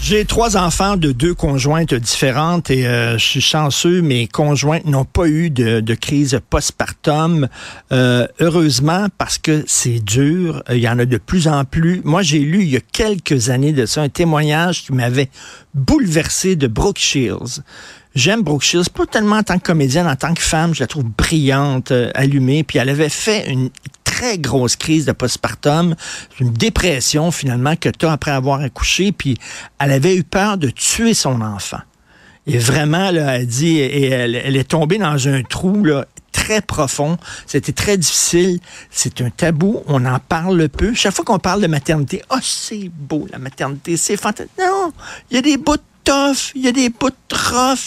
J'ai trois enfants de deux conjointes différentes et euh, je suis chanceux, mes conjointes n'ont pas eu de, de crise postpartum. Euh, heureusement, parce que c'est dur, il y en a de plus en plus. Moi, j'ai lu il y a quelques années de ça un témoignage qui m'avait bouleversé de Brooke Shields. J'aime Brooke Shields, pas tellement en tant que comédienne, en tant que femme, je la trouve brillante, euh, allumée, puis elle avait fait une très grosse crise de postpartum, une dépression finalement que tu as après avoir accouché, puis elle avait eu peur de tuer son enfant. Et vraiment, là, elle dit, et elle, est tombée dans un trou là, très profond. C'était très difficile. C'est un tabou. On en parle peu. Chaque fois qu'on parle de maternité, oh, c'est beau, la maternité, c'est fantastique. Non, il y a des bouts tough, il y a des bouts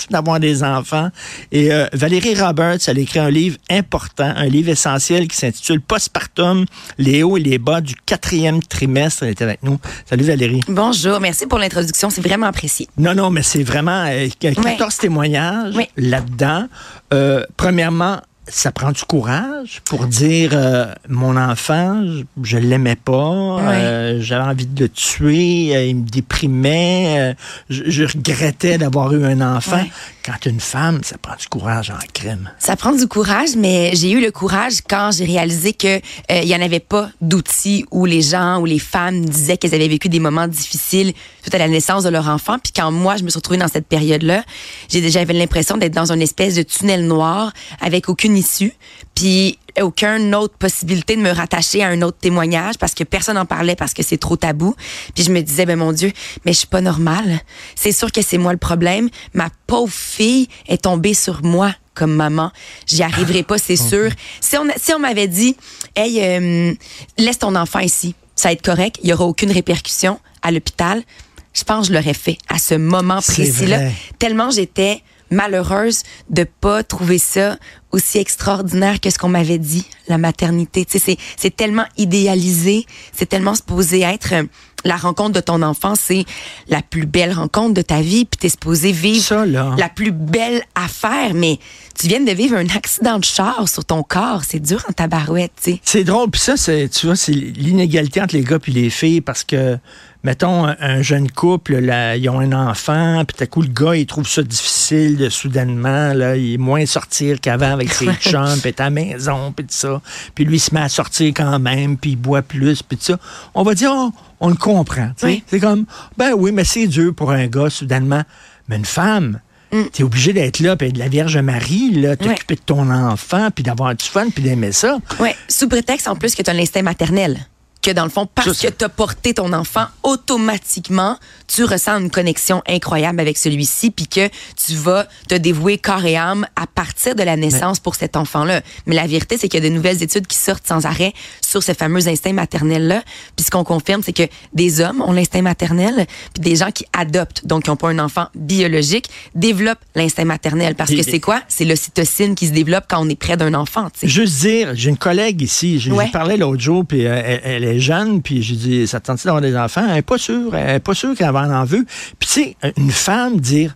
d'avoir des enfants. Et euh, Valérie Roberts, elle a écrit un livre important, un livre essentiel qui s'intitule Postpartum, les hauts et les bas du quatrième trimestre. Elle était avec nous. Salut Valérie. Bonjour, merci pour l'introduction, c'est vraiment apprécié. Non, non, mais c'est vraiment euh, 14 Oui. témoignages Oui. là-dedans. Euh, premièrement, ça prend du courage pour dire euh, mon enfant, je, je l'aimais pas, euh, j'avais envie de le tuer, euh, il me déprimait, je, je regrettais d'avoir eu un enfant. Ouais. Quand une femme, ça prend du courage en crime. Ça prend du courage, mais j'ai eu le courage quand j'ai réalisé que il y en avait pas d'outils où les gens ou les femmes disaient qu'elles avaient vécu des moments difficiles suite à la naissance de leur enfant. Puis quand moi je me suis retrouvée dans cette période-là, j'ai déjà j'avais l'impression d'être dans une espèce de tunnel noir avec aucune issue, puis aucune autre possibilité de me rattacher à un autre témoignage parce que personne n'en parlait parce que c'est trop tabou. Puis je me disais ben mon Dieu, mais je suis pas normale. C'est sûr que c'est moi le problème. Ma pauvre fille est tombée sur moi comme maman. J'y arriverai pas, c'est sûr. Si on si on m'avait dit hey euh, laisse ton enfant ici, ça va être correct, il y aura aucune répercussion à l'hôpital. Je pense que je l'aurais fait à ce moment précis-là, tellement j'étais malheureuse de pas trouver ça aussi extraordinaire que ce qu'on m'avait dit, la maternité. Tu sais, c'est, c'est tellement idéalisé, c'est tellement supposé être euh, la rencontre de ton enfant, c'est la plus belle rencontre de ta vie, puis t'es supposé vivre Ça, là. la plus belle affaire, mais tu viens de vivre un accident de char sur ton corps, c'est dur en tabarouette, tu sais. C'est drôle, puis ça, c'est, tu vois, c'est l'inégalité entre les gars et les filles, parce que, mettons, un, un jeune couple, là, ils ont un enfant, puis tout à coup, le gars, il trouve ça difficile soudainement, là, il est moins sortir qu'avant avec ses chums, puis à la maison, puis tout ça. Puis lui, il se met à sortir quand même, puis il boit plus, puis tout ça. On va dire, oh, on le comprend. Oui. C'est comme, ben oui, mais c'est dur pour un gars, soudainement. Mais une femme, T'es obligé d'être là, puis de la Vierge Marie, là, t'occuper de ton enfant, puis d'avoir du fun, puis d'aimer ça. Ouais, sous prétexte en plus que tu as l'instinct maternel. Que dans le fond, parce que tu as porté ton enfant, automatiquement, tu ressens une connexion incroyable avec celui-ci, puis que tu vas te dévouer corps et âme à partir de la naissance pour cet enfant-là. Mais la vérité, c'est qu'il y a de nouvelles études qui sortent sans arrêt sur ce fameux instinct maternel-là. Puis ce qu'on confirme, c'est que des hommes ont l'instinct maternel, puis des gens qui adoptent, donc qui n'ont pas un enfant biologique, développent l'instinct maternel. Parce que c'est quoi? C'est l'ocytocine qui se développe quand on est près d'un enfant. Juste dire, j'ai une collègue ici, je Ouais. lui parlais l'autre jour, puis euh, elle, elle est jeune, puis j'ai dit, ça te tente d'avoir des enfants? Elle n'est pas sûre, elle n'est pas sûre qu'elle va en veut. Puis tu sais, une femme dire,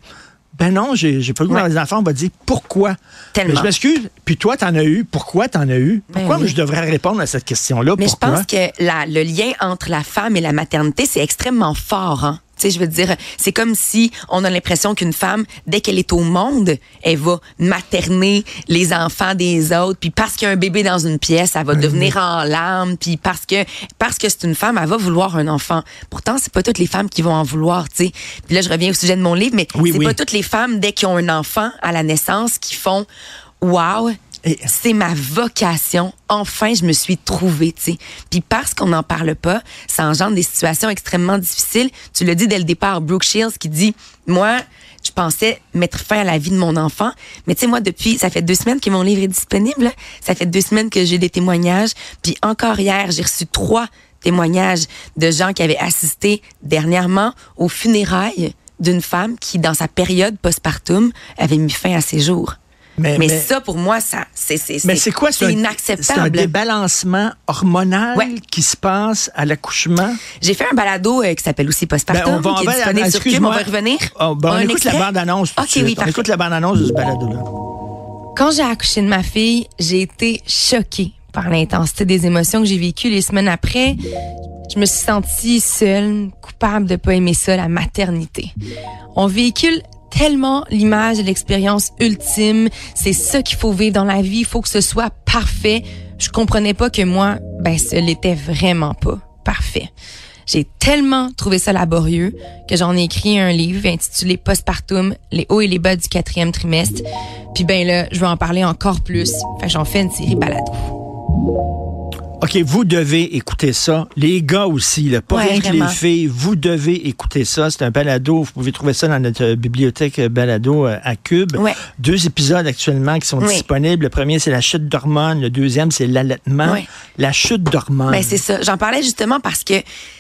ben non, j'ai pas le goût Ouais. d'avoir des enfants, on va dire, pourquoi? Tellement. Mais je m'excuse, puis toi, t'en as eu, pourquoi t'en as eu? Ben Pourquoi oui. je devrais répondre à cette question-là? Mais pourquoi? je pense que la, le lien entre la femme et la maternité, c'est extrêmement fort. Hein? Tu sais, je veux dire, c'est comme si on a l'impression qu'une femme, dès qu'elle est au monde, elle va materner les enfants des autres. Puis parce qu'il y a un bébé dans une pièce, elle va devenir en larmes. Puis parce que parce que c'est une femme, elle va vouloir un enfant. Pourtant, c'est pas toutes les femmes qui vont en vouloir. Tu sais. Puis là, je reviens au sujet de mon livre, mais Oui, c'est oui. pas toutes les femmes dès qu'ils ont un enfant à la naissance qui font Wow, C'est ma vocation. Enfin, je me suis trouvée, tu sais. Puis parce qu'on n'en parle pas, ça engendre des situations extrêmement difficiles. Tu le dis dès le départ, Brooke Shields qui dit, moi, je pensais mettre fin à la vie de mon enfant, mais tu sais, moi, depuis, ça fait deux semaines que mon livre est disponible. Ça fait deux semaines que j'ai des témoignages. Puis encore hier, j'ai reçu trois témoignages de gens qui avaient assisté dernièrement aux funérailles d'une femme qui, dans sa période postpartum, avait mis fin à ses jours. Mais- Mais, mais- ça, pour moi, ça, c'est, c'est, Mais c'est quoi? C'est un- C'est un inacceptable. débalancement hormonal Ouais. qui se passe à l'accouchement? J'ai fait un balado euh, qui s'appelle aussi Postpartum, Ben, on va- qui on est va- disponible sur Cube. On excuse-moi. va y revenir. Oh, ben, on écoute la extrait? bande-annonce tout de suite. oui, on parfait. écoute la bande-annonce de ce balado-là. Quand j'ai accouché de ma fille, j'ai été choquée par l'intensité des émotions que j'ai vécues les semaines après. Je me suis sentie seule, coupable de pas aimer ça, la maternité. On véhicule tellement l'image de l'expérience ultime. C'est ça qu'il faut vivre dans la vie. Il faut que ce soit parfait. Je comprenais pas que moi, ben, ce l'était vraiment pas parfait. J'ai tellement trouvé ça laborieux que j'en ai écrit un livre intitulé Postpartum, les hauts et les bas du quatrième trimestre. Puis ben là, je veux en parler encore plus. Fait j'en fais une série balado. OK, vous devez écouter ça. Les gars aussi, là, pas Ouais, rien que vraiment. les filles, vous devez écouter ça. C'est un balado. Vous pouvez trouver ça dans notre euh, bibliothèque euh, balado euh, à Cube. Ouais. Deux épisodes actuellement qui sont Oui. disponibles. Le premier, c'est la chute d'hormones. Le deuxième, c'est l'allaitement. Ouais. La chute d'hormones. Ben, c'est ça. J'en parlais justement parce que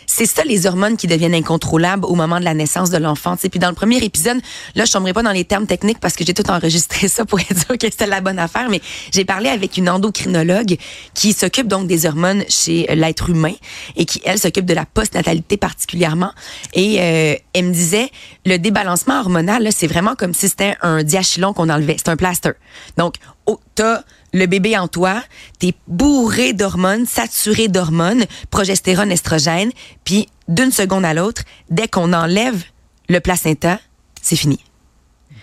c'est ça les hormones qui deviennent incontrôlables au moment de la naissance de l'enfant. Puis dans le premier épisode, là, je tomberai pas dans les termes techniques parce que j'ai tout enregistré ça pour être sûr que c'était la bonne affaire, mais j'ai parlé avec une endocrinologue qui s'occupe donc des hormones chez l'être humain et qui, elle, s'occupe de la postnatalité particulièrement. Et euh, elle me disait, le débalancement hormonal, c'est vraiment comme si c'était un diachylon qu'on enlevait. C'est un plaster. Donc, oh, t'as le bébé en toi, t'es bourré d'hormones, saturé d'hormones, progestérone, estrogène, puis d'une seconde à l'autre, dès qu'on enlève le placenta, c'est fini.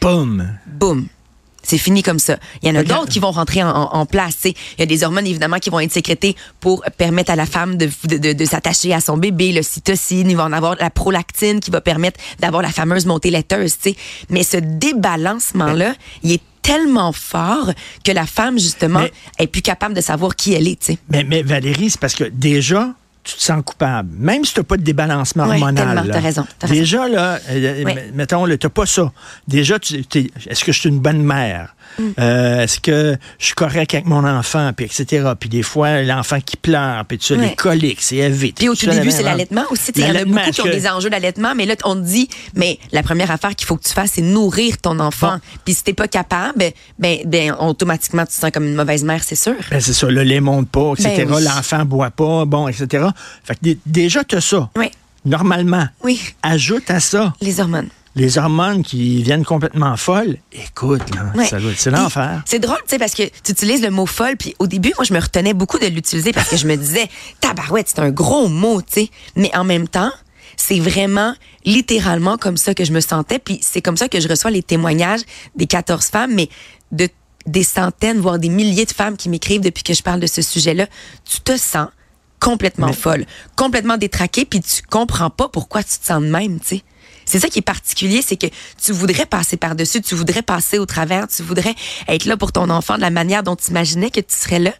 Boum. Boum. C'est fini comme ça. Il y en a d'autres qui vont rentrer en, place. Il y a des hormones, évidemment, qui vont être sécrétées pour permettre à la femme de, de, de- de s'attacher à son bébé. Le cytocine, il va en avoir la prolactine qui va permettre d'avoir la fameuse montée laiteuse. Mais ce débalancement-là, il est tellement fort que la femme, justement, Mais- est plus capable de savoir qui elle est. Mais, mais Valérie, c'est parce que déjà, tu te sens coupable. Même si tu n'as pas de débalancement Ouais, hormonal. là. t'as raison, déjà, là, euh, Oui. m- mettons, tu n'as pas ça. Déjà, est-ce que je suis une bonne mère? Mm. Euh, est-ce que je suis correct avec mon enfant? Puis etc. Puis des fois, l'enfant qui pleure, puis tu as Ouais. les coliques, c'est évi. Puis au tout début, c'est l'allaitement aussi. Il y en a beaucoup qui ont que- des enjeux d'allaitement, mais là, on te dit, mais la première affaire qu'il faut que tu fasses, c'est nourrir ton enfant. Bon. Puis si t'es pas capable, ben, ben, automatiquement, tu te sens comme une mauvaise mère, c'est sûr. Ben, c'est ça, le lait monte pas, etc. Ben oui. L'enfant boit pas, bon, etc. Fait que dé- déjà, tu as ça. Oui. Normalement. Oui. Ajoute à ça Les hormones. Les hormones qui viennent complètement folles. Écoute, là, Ouais. ça doit- c'est l'enfer. C'est drôle, tu sais, parce que tu utilises le mot folle, puis au début, moi, je me retenais beaucoup de l'utiliser parce que je me disais, tabarouette, c'est un gros mot, tu sais. Mais en même temps, c'est vraiment littéralement comme ça que je me sentais, puis c'est comme ça que je reçois les témoignages des 14 femmes, mais de des centaines, voire des milliers de femmes qui m'écrivent depuis que je parle de ce sujet-là. Tu te sens complètement Mais- folle, complètement détraquée, puis tu comprends pas pourquoi tu te sens de même, tu sais. C'est ça qui est particulier, c'est que tu voudrais passer par-dessus, tu voudrais passer au travers, tu voudrais être là pour ton enfant de la manière dont tu imaginais que tu serais là,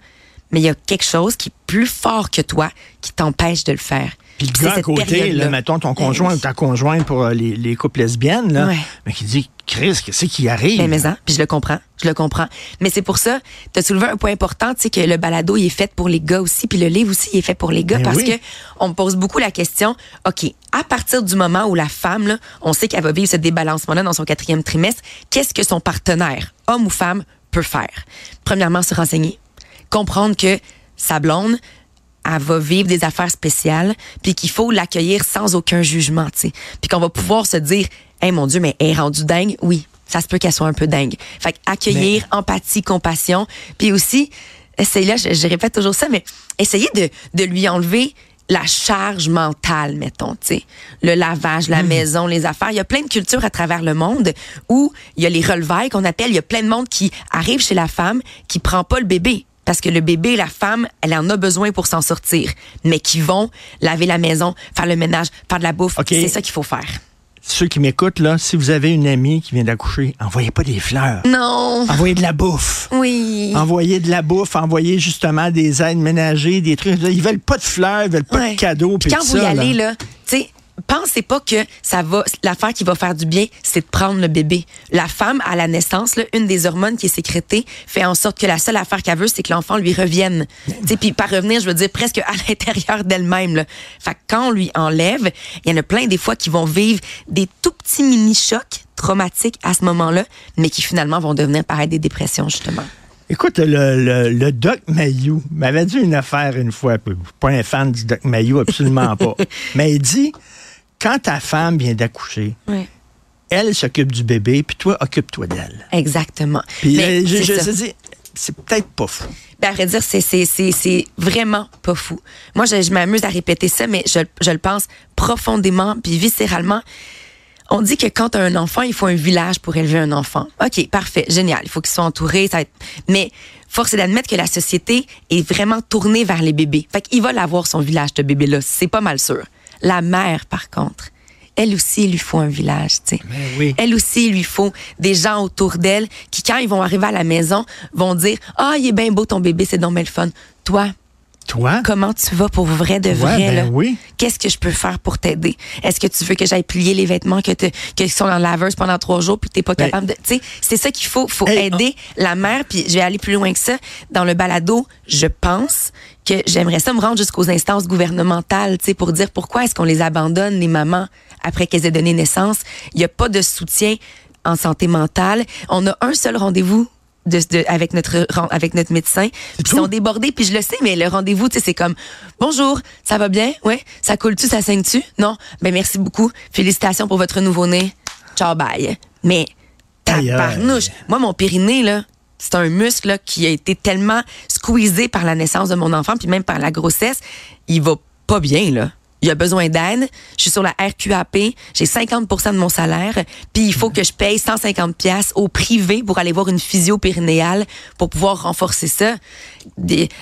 mais il y a quelque chose qui est plus fort que toi qui t'empêche de le faire. Puis le gars à côté, là, mettons ton Ben conjoint oui. ou ta conjointe pour euh, les, les couples lesbiennes, là, mais qui dit Chris, qu'est-ce qui arrive? Ben, mais hein, puis je le comprends, je le comprends. Mais c'est pour ça, tu as soulevé un point important, tu sais, que le balado, il est fait pour les gars aussi, puis le livre aussi, il est fait pour les gars, Ben parce oui. que on me pose beaucoup la question, OK, à partir du moment où la femme, là, on sait qu'elle va vivre ce débalancement-là dans son quatrième trimestre, qu'est-ce que son partenaire, homme ou femme, peut faire? Premièrement, se renseigner, comprendre que sa blonde, elle va vivre des affaires spéciales, puis qu'il faut l'accueillir sans aucun jugement, tu sais. Puis qu'on va pouvoir se dire, hey mon Dieu, mais elle est rendue dingue, oui, ça se peut qu'elle soit un peu dingue. Fait accueillir, empathie, compassion, puis aussi, essayer là, je, je répète toujours ça, mais essayer de, de lui enlever la charge mentale, mettons, tu sais. Le lavage, la maison, les affaires. Il y a plein de cultures à travers le monde où il y a les relevailles qu'on appelle. Il y a plein de monde qui arrive chez la femme qui prend pas le bébé. Parce que le bébé, la femme, elle en a besoin pour s'en sortir. Mais qui vont laver la maison, faire le ménage, faire de la bouffe. C'est ça qu'il faut faire. Ceux qui m'écoutent, là, si vous avez une amie qui vient d'accoucher, envoyez pas des fleurs. Non. Envoyez de la bouffe. Oui. Envoyez de la bouffe, envoyez justement des aides ménagères, des trucs. Ils veulent pas de fleurs, ils veulent pas Ouais. de cadeaux. Puis quand vous y allez, là, tu sais, pensez pas que ça va, l'affaire qui va faire du bien, c'est de prendre le bébé. La femme, à la naissance, là, une des hormones qui est sécrétée fait en sorte que la seule affaire qu'elle veut, c'est que l'enfant lui revienne. Tu puis par revenir, je veux dire presque à l'intérieur d'elle-même. Fait que quand on lui enlève, il y en a plein des fois qui vont vivre des tout petits mini-chocs traumatiques à ce moment-là, mais qui finalement vont devenir pareil des dépressions, justement. Écoute, le, le, Doc Mayou m'avait dit une affaire une fois. Pas un fan du Doc Mayou, absolument pas. Mais il dit, quand ta femme vient d'accoucher, elle s'occupe du bébé, puis toi, occupe-toi d'elle. Exactement. Puis euh, je, je, dit, c'est peut-être pas fou. Ben, à vrai dire, c'est vraiment pas fou. Moi, je, m'amuse à répéter ça, mais je, je le pense profondément, puis viscéralement. On dit que quand tu as un enfant, il faut un village pour élever un enfant. OK, parfait, génial. Il faut qu'il soit entouré. Ça Mais force est d'admettre que la société est vraiment tournée vers les bébés. Fait qu'il va l'avoir, son village, ce bébé-là. C'est pas mal sûr. La mère, par contre, elle aussi, il lui faut un village, tu sais. Oui. Elle aussi, il lui faut des gens autour d'elle qui, quand ils vont arriver à la maison, vont dire Ah, il est bien beau ton bébé, c'est donc le fun. Toi, toi? Comment tu vas pour vrai de vrai? Ben là? oui. Qu'est-ce que je peux faire pour t'aider? Est-ce que tu veux que j'aille plier les vêtements que qui sont dans la laveuse pendant trois jours puis t'es pas ben capable de. Tu sais, c'est ça qu'il faut. faut aider la mère. Puis je vais aller plus loin que ça. Dans le balado, je pense que j'aimerais ça me rendre jusqu'aux instances gouvernementales, tu sais, pour dire pourquoi est-ce qu'on les abandonne, les mamans, après qu'elles aient donné naissance. Il n'y a pas de soutien en santé mentale. On a un seul rendez-vous de, avec notre avec notre médecin. Puis ils sont débordés puis je le sais mais le rendez-vous tu sais c'est comme bonjour ça va bien? Ouais. Ça coule tu ça saigne tu non. Ben merci beaucoup. Félicitations pour votre nouveau-né. Ciao bye. Mais tabarnouche moi mon périnée là c'est un muscle là, qui a été tellement squeezé par la naissance de mon enfant puis même par la grossesse il va pas bien là il a besoin d'aide, je suis sur la RQAP, j'ai 50% de mon salaire, puis il faut que je paye 150 pièces au privé pour aller voir une physio périnéale pour pouvoir renforcer ça.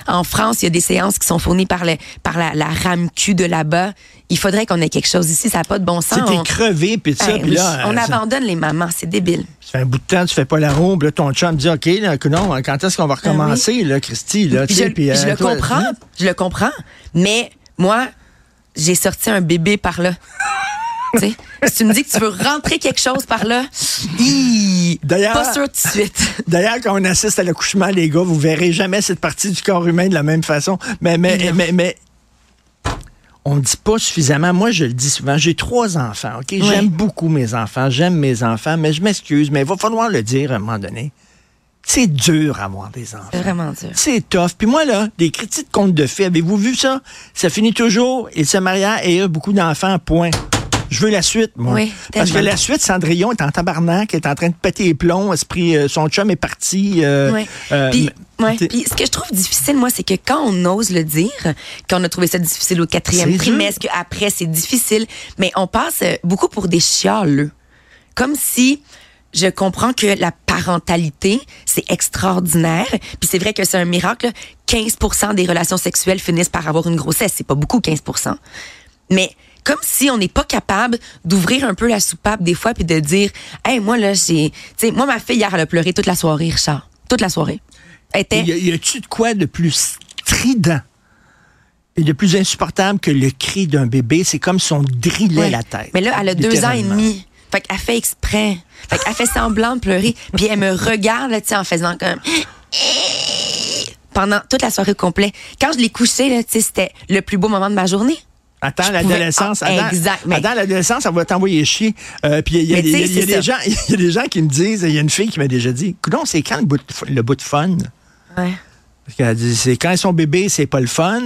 en France, il y a des séances qui sont fournies par, par la, la RAMQ de là-bas. Il faudrait qu'on ait quelque chose ici, ça n'a pas de bon sens. C'était crevé, puis ça, là... On abandonne les mamans, c'est débile. Ça fait un bout de temps, tu fais pas la roue, là, ton chum dit, OK, là, non, quand est-ce qu'on va ben recommencer, là, Christy, là, puis je, le comprends, hein? je le comprends, mais moi, j'ai sorti un bébé par là. si tu me dis que tu veux rentrer quelque chose par là, pas sûr tout de suite. D'ailleurs, quand on assiste à l'accouchement, les gars, vous verrez jamais cette partie du corps humain de la même façon. Mais, mais, mais, mais, on ne dit pas suffisamment. Moi, je le dis souvent. J'ai trois enfants, OK? J'aime beaucoup mes enfants. J'aime mes enfants, mais je m'excuse, mais il va falloir le dire à un moment donné. C'est dur avoir des enfants. C'est vraiment dur. C'est tough. Puis moi, là, des critiques de contes de fées, avez-vous vu ça? Ça finit toujours, il se maria et a beaucoup d'enfants, point. Je veux la suite, moi. Oui, Parce que la suite, Cendrillon est en tabarnak, est en train de péter les plombs, esprit, euh, son chum est parti. Euh, oui. Euh, puis, Puis ce que je trouve difficile, moi, c'est que quand on ose le dire, qu'on a trouvé ça difficile au quatrième trimestre, qu'après c'est difficile, mais on passe beaucoup pour des chialeux. Comme si je comprends que la parentalité, c'est extraordinaire. Puis c'est vrai que c'est un miracle. 15 des relations sexuelles finissent par avoir une grossesse. C'est pas beaucoup, 15% Mais comme si on n'est pas capable d'ouvrir un peu la soupape des fois puis de dire, hey, moi là, j'ai, tu sais, moi ma fille hier elle a pleuré toute la soirée, Richard, toute la soirée. était. Y a-tu de quoi de plus strident et de plus insupportable que le cri d'un bébé? C'est comme si on drillait la tête. Mais là, elle a deux ans et demi. Fait qu'elle fait exprès. Fait qu'elle fait semblant de pleurer. Puis elle me regarde, là, en faisant comme... Pendant toute la soirée complète. Quand je l'ai couché, là, c'était le plus beau moment de ma journée. Attends l'adolescence. Ah, exact. Attends l'adolescence, ça va t'envoyer chier. Euh, puis il y, a des gens, il y a des gens qui me disent, il y a une fille qui m'a déjà dit, non, c'est quand le bout, de, le bout de fun? Ouais. C'est quand ils sont bébés, c'est pas le fun.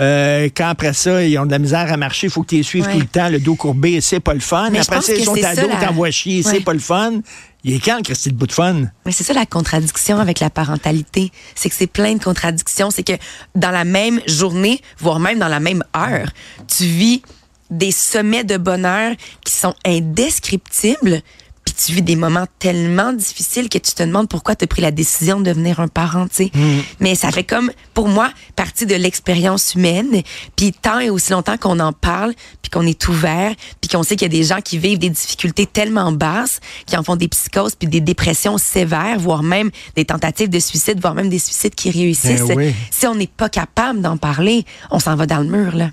Euh, quand après ça, ils ont de la misère à marcher, il faut que tu les suives tout le temps, le dos courbé, c'est pas le fun. après ça, ils sont ados, la... t'envoies chier, c'est pas le fun. Il est quand, Christy, le bout de fun? Mais c'est ça la contradiction avec la parentalité. C'est que c'est plein de contradictions. C'est que dans la même journée, voire même dans la même heure, tu vis des sommets de bonheur qui sont indescriptibles, puis tu vis des moments tellement difficiles que tu te demandes pourquoi tu as pris la décision de devenir un parent, tu sais. Mm. Mais ça fait comme, pour moi, partie de l'expérience humaine. Puis tant et aussi longtemps qu'on en parle, puis qu'on est ouvert, puis qu'on sait qu'il y a des gens qui vivent des difficultés tellement basses, qui en font des psychoses, puis des dépressions sévères, voire même des tentatives de suicide, voire même des suicides qui réussissent. Ben si on n'est pas capable d'en parler, on s'en va dans le mur, là.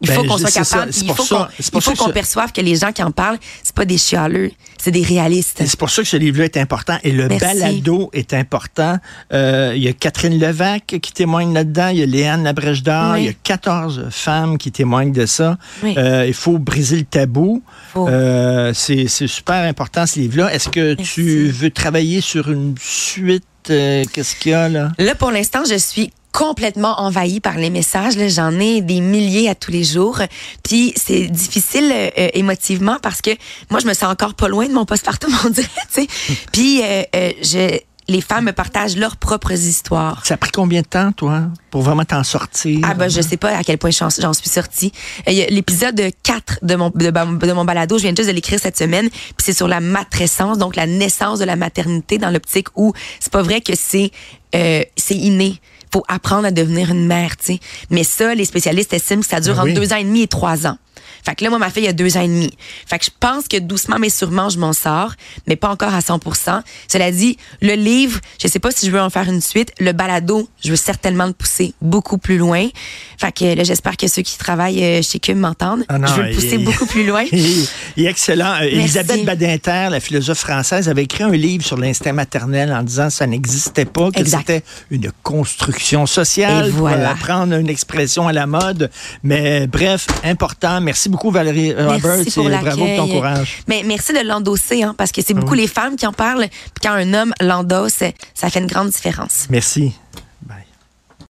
Il Ben, faut qu'on je- soit ça, capable. Il faut ça- qu'on il faut qu'on perçoive que les gens qui en parlent, c'est pas des chialeux, c'est des réalistes. C'est pour ça que ce livre-là est important. Et le Merci. balado est important. Euh, il y a Catherine Levac qui témoigne là-dedans. Il y a Léane Labrèche d'Or. Oui. Il y a 14 femmes qui témoignent de ça. Oui. Euh, il faut briser le tabou. Euh, c'est super important, ce livre-là. Est-ce que tu veux travailler sur une suite? Qu'est-ce qu'il y a là? Là, pour l'instant, je suis complètement envahie par les messages. J'en ai des milliers à tous les jours. Puis c'est difficile euh, émotivement parce que moi, je me sens encore pas loin de mon postpartum, on dirait. tu sais. Puis euh, euh, je, les femmes me partagent leurs propres histoires. Ça a pris combien de temps, toi, pour vraiment t'en sortir? Ah ben je sais pas à quel point j'en suis sortie. Euh, L'épisode 4 de mon de, ba- de mon balado, je viens juste de l'écrire cette semaine, puis c'est sur la matrescence, donc la naissance de la maternité dans l'optique où c'est pas vrai que c'est euh, c'est inné. Faut apprendre à devenir une mère, tu sais. Mais ça, les spécialistes estiment que ça dure Ben entre deux ans et demi et trois ans. Fait que là, moi, ma fille a deux ans et demi. Fait que je pense que doucement mais sûrement, je m'en sors, mais pas encore à 100 Cela dit, le livre, je sais pas si je veux en faire une suite. Le balado, je veux certainement le pousser beaucoup plus loin. Fait que là, j'espère que ceux qui travaillent euh, chez Cube m'entendent. Ah je veux le pousser il- beaucoup plus loin. Il il est excellent. Euh, Elisabeth Merci. Badinter, la philosophe française, avait écrit un livre sur l'instinct maternel en disant que ça n'existait pas, que c'était une construction sociale Et pour voilà. euh, prendre une expression à la mode. Mais bref, important. Merci beaucoup Valérie Roberts Merci pour et bravo pour ton courage. Mais merci de l'endosser, hein, parce que c'est beaucoup les femmes qui en parlent. Puis quand un homme l'endosse, ça fait une grande différence. Merci.